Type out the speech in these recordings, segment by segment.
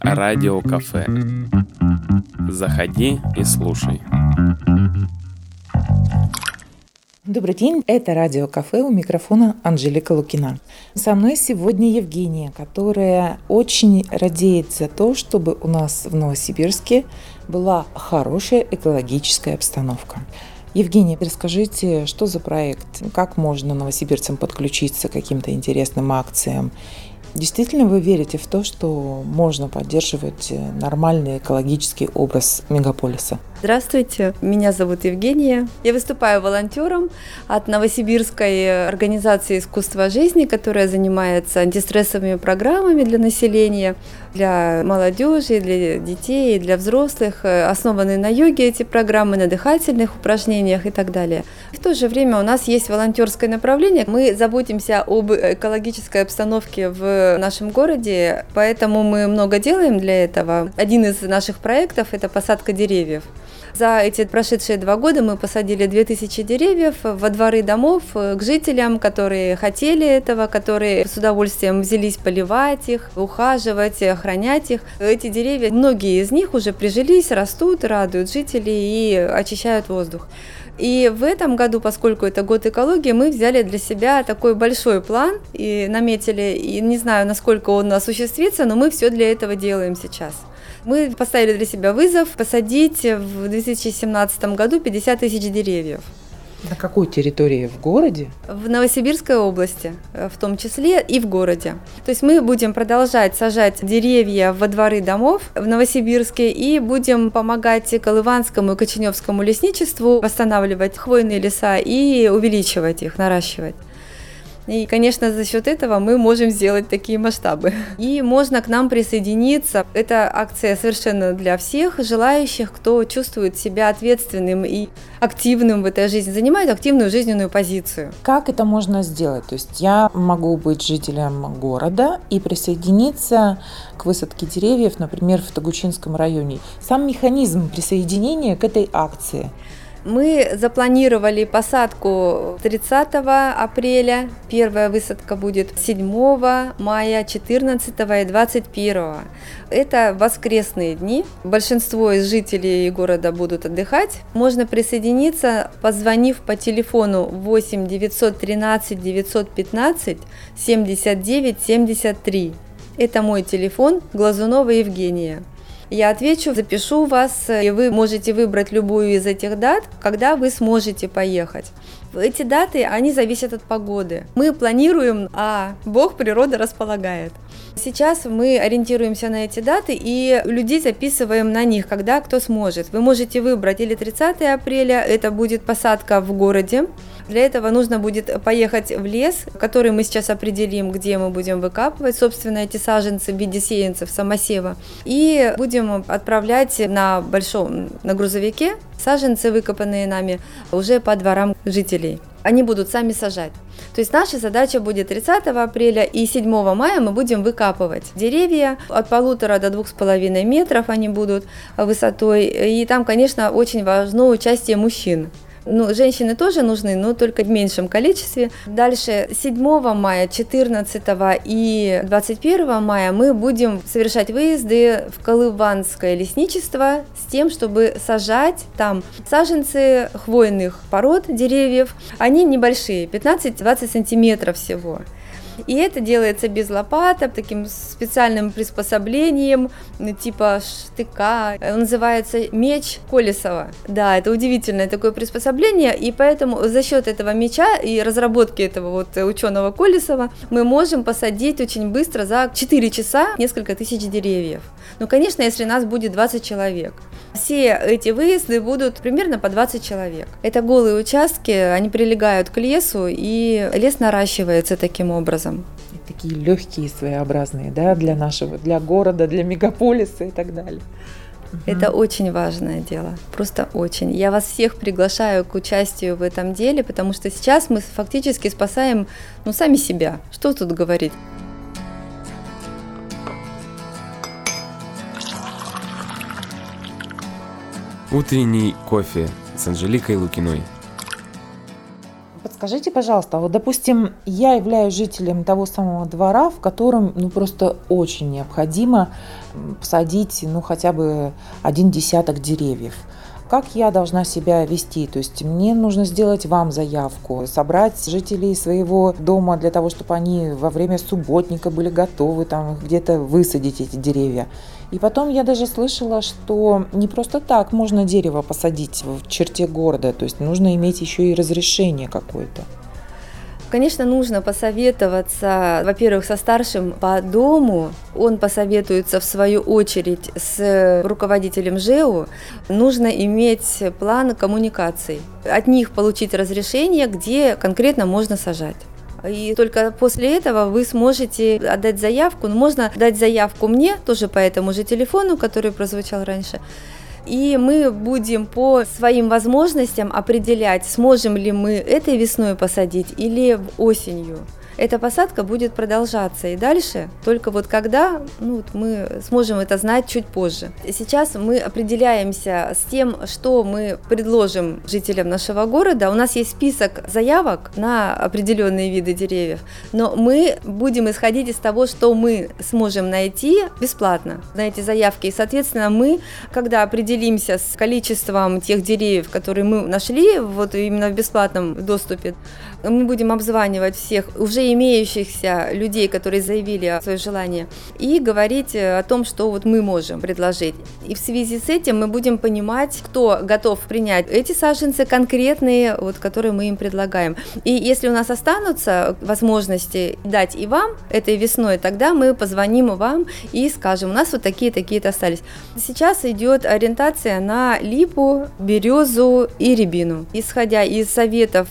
Радио кафе. Заходи и слушай. Добрый день, это Радио Кафе, у микрофона Анжелика Лукина. Со мной сегодня Евгения, которая очень радеет за то, чтобы у нас в Новосибирске была хорошая экологическая обстановка. Евгения, расскажите, что за проект, как можно новосибирцам подключиться к каким-то интересным акциям Действительно вы верите в то, что можно поддерживать э, нормальный экологический образ мегаполиса? Здравствуйте, меня зовут Евгения. Я выступаю волонтером от Новосибирской организации искусства жизни, которая занимается антистрессовыми программами для населения, для молодежи, для детей, для взрослых. Основаны на йоге эти программы, на дыхательных упражнениях и так далее. В то же время у нас есть волонтерское направление. Мы заботимся об экологической обстановке в нашем городе, поэтому мы много делаем для этого. Один из наших проектов – это посадка деревьев. За эти прошедшие два года мы посадили 2000 деревьев во дворы домов э, к жителям, которые хотели этого, которые с удовольствием взялись поливать их, ухаживать, охранять их. Эти деревья, многие из них уже прижились, растут, радуют жителей и очищают воздух. И в этом году, поскольку это год экологии, мы взяли для себя такой большой план и наметили, и не знаю, насколько он осуществится, но мы все для этого делаем сейчас. Мы поставили для себя вызов посадить в 2017 году 50 тысяч деревьев. На какой территории? В городе? В Новосибирской области, э, в том числе и в городе. То есть мы будем продолжать сажать деревья во дворы домов в Новосибирске и будем помогать Колыванскому и Коченевскому лесничеству восстанавливать хвойные леса и увеличивать их, наращивать. И, конечно, за счет этого мы можем сделать такие масштабы. И можно к нам присоединиться. Это акция совершенно для всех желающих, кто чувствует себя ответственным и активным в этой жизни, занимает активную жизненную позицию. Как это можно сделать? То есть я могу быть жителем города и присоединиться к высадке деревьев, например, в Тагучинском районе. Сам механизм присоединения к этой акции – мы запланировали посадку 30 апреля, первая высадка будет 7 мая, 14 и 21. Это воскресные дни. Большинство из жителей города будут отдыхать. Можно присоединиться, позвонив по телефону 8 913 915 79 73. Это мой телефон Глазунова Евгения. Я отвечу, запишу вас, и вы можете выбрать любую из этих дат, когда вы сможете поехать. Эти даты, они зависят от погоды. Мы планируем, а Бог, природа располагает. Сейчас мы ориентируемся на эти даты и людей записываем на них, когда кто сможет. Вы можете выбрать или 30 апреля, это будет посадка в городе, для этого нужно будет поехать в лес, который мы сейчас определим, где мы будем выкапывать, собственно, эти саженцы в виде сеянцев, самосева. И будем отправлять на большом, на грузовике саженцы, выкопанные нами, уже по дворам жителей. Они будут сами сажать. То есть наша задача будет 30 апреля и 7 мая мы будем выкапывать деревья от полутора до двух с половиной метров они будут высотой. И там, конечно, очень важно участие мужчин. Ну, женщины тоже нужны, но только в меньшем количестве. Дальше 7 мая, 14 и 21 мая мы будем совершать выезды в Колыванское лесничество с тем, чтобы сажать там саженцы хвойных пород деревьев. Они небольшие, 15-20 сантиметров всего. И это делается без лопата, таким специальным приспособлением, типа штыка. Он называется меч Колесова. Да, это удивительное такое приспособление, и поэтому за счет этого меча и разработки этого вот ученого Колесова мы можем посадить очень быстро за 4 часа несколько тысяч деревьев. Ну, конечно, если нас будет 20 человек. Все эти выезды будут примерно по 20 человек. Это голые участки, они прилегают к лесу, и лес наращивается таким образом. Такие легкие, своеобразные, да, для нашего, для города, для мегаполиса и так далее. Это очень важное дело, просто очень. Я вас всех приглашаю к участию в этом деле, потому что сейчас мы фактически спасаем, ну, сами себя. Что тут говорить? Утренний кофе с Анжеликой Лукиной. Скажите, пожалуйста, вот, допустим, я являюсь жителем того самого двора, в котором, ну, просто очень необходимо посадить, ну, хотя бы один десяток деревьев. Как я должна себя вести? То есть мне нужно сделать вам заявку, собрать жителей своего дома для того, чтобы они во время субботника были готовы там где-то высадить эти деревья. И потом я даже слышала, что не просто так можно дерево посадить в черте города, то есть нужно иметь еще и разрешение какое-то. Конечно, нужно посоветоваться, во-первых, со старшим по дому. Он посоветуется в свою очередь с руководителем ЖЭУ. Нужно иметь план коммуникаций. От них получить разрешение, где конкретно можно сажать. И только после этого вы сможете отдать заявку. Можно дать заявку мне, тоже по этому же телефону, который прозвучал раньше. И мы будем по своим возможностям определять, сможем ли мы этой весной посадить или осенью эта посадка будет продолжаться и дальше, только вот когда ну, мы сможем это знать чуть позже. Сейчас мы определяемся с тем, что мы предложим жителям нашего города. У нас есть список заявок на определенные виды деревьев, но мы будем исходить из того, что мы сможем найти бесплатно на эти заявки. И, соответственно, мы, когда определимся с количеством тех деревьев, которые мы нашли вот именно в бесплатном доступе, мы будем обзванивать всех уже имеющихся людей, которые заявили свое желание, и говорить э, о том, что вот мы можем предложить. И в связи с этим мы будем понимать, кто готов принять эти саженцы конкретные, вот, которые мы им предлагаем. И если у нас останутся возможности дать и вам этой весной, тогда мы позвоним вам и скажем, у нас вот такие-такие-то остались. Сейчас идет ориентация на липу, березу и рябину. Исходя из советов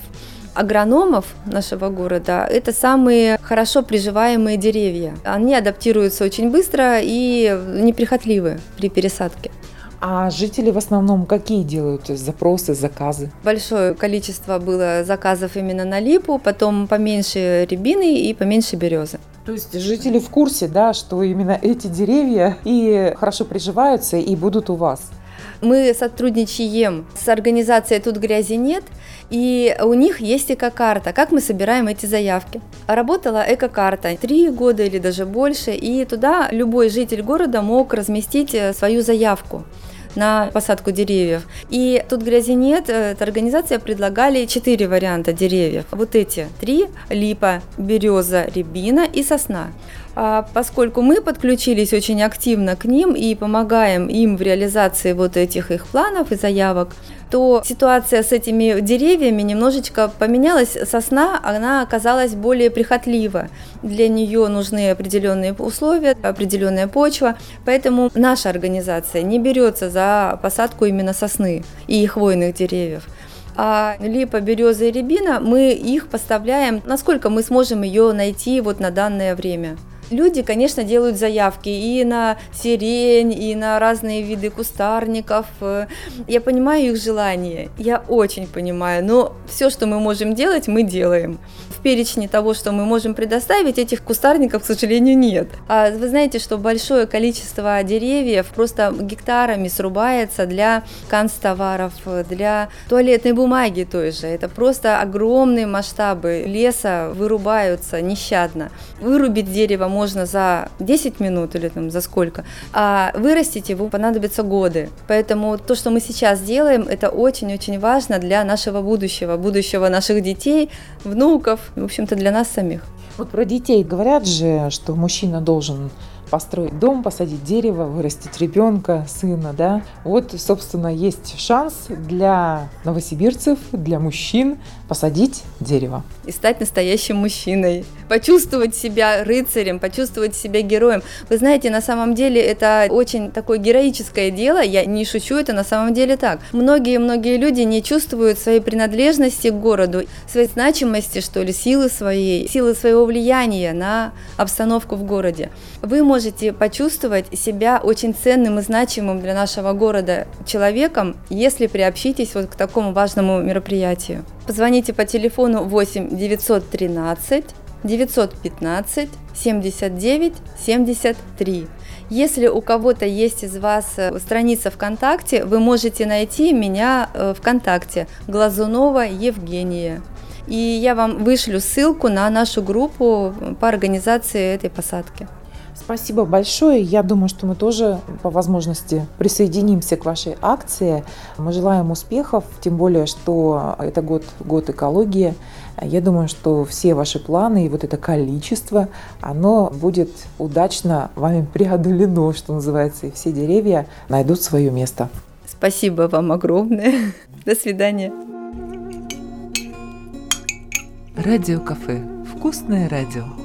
агрономов нашего города это самые хорошо приживаемые деревья. Они адаптируются очень быстро и неприхотливы при пересадке. А жители в основном какие делают запросы, заказы? Большое количество было заказов именно на липу, потом поменьше рябины и поменьше березы. То есть жители в курсе, да, что именно эти деревья и хорошо приживаются и будут у вас? Мы сотрудничаем с организацией «Тут грязи нет», и у них есть эко-карта, как мы собираем эти заявки. Работала эко-карта три года или даже больше, и туда любой житель города мог разместить э, свою заявку на посадку деревьев. И тут грязи нет, эта организация предлагали четыре варианта деревьев. Вот эти три – липа, береза, рябина и сосна. А поскольку мы подключились очень активно к ним и помогаем им в реализации вот этих их планов и заявок, то ситуация с этими деревьями немножечко поменялась. Сосна, она оказалась более прихотлива. Для нее нужны определенные условия, определенная почва. Поэтому наша организация не берется за посадку именно сосны и хвойных деревьев. А липа, береза и рябина, мы их поставляем, насколько мы сможем ее найти вот на данное время. Люди, конечно, делают заявки и на сирень, и на разные виды кустарников. Я понимаю их желание, я очень понимаю, но все, что мы можем делать, мы делаем. В перечне того, что мы можем предоставить, этих кустарников, к сожалению, нет. А вы знаете, что большое количество деревьев просто гектарами срубается для канцтоваров, для туалетной бумаги той же. Это просто огромные масштабы леса вырубаются нещадно. Вырубить дерево можно за 10 минут или там за сколько, а вырастить его понадобится годы. Поэтому то, что мы сейчас делаем, это очень-очень важно для нашего будущего, будущего наших детей, внуков, в общем-то для нас самих. Вот про детей говорят же, что мужчина должен построить дом, посадить дерево, вырастить ребенка, сына, да. Вот, собственно, есть шанс для новосибирцев, для мужчин посадить дерево. И стать настоящим мужчиной, почувствовать себя рыцарем, почувствовать себя героем. Вы знаете, на самом деле это очень такое героическое дело, я не шучу, это на самом деле так. Многие-многие люди не чувствуют своей принадлежности к городу, своей значимости, что ли, силы своей, силы своего влияния на обстановку в городе. Вы можете почувствовать себя очень ценным и значимым для нашего города человеком, если приобщитесь вот к такому важному мероприятию. Позвоните по телефону 8 913 915 79 73. Если у кого-то есть из вас э, страница ВКонтакте, вы можете найти меня э, ВКонтакте Глазунова Евгения. И я вам вышлю ссылку на нашу группу по организации этой посадки. Спасибо большое. Я думаю, что мы тоже по возможности присоединимся к вашей акции. Мы желаем успехов, тем более, что это год, год экологии. Я думаю, что все ваши планы и вот это количество, оно будет удачно вами преодолено, что называется, и все деревья найдут свое место. Спасибо вам огромное. До свидания. Радио кафе. Вкусное радио.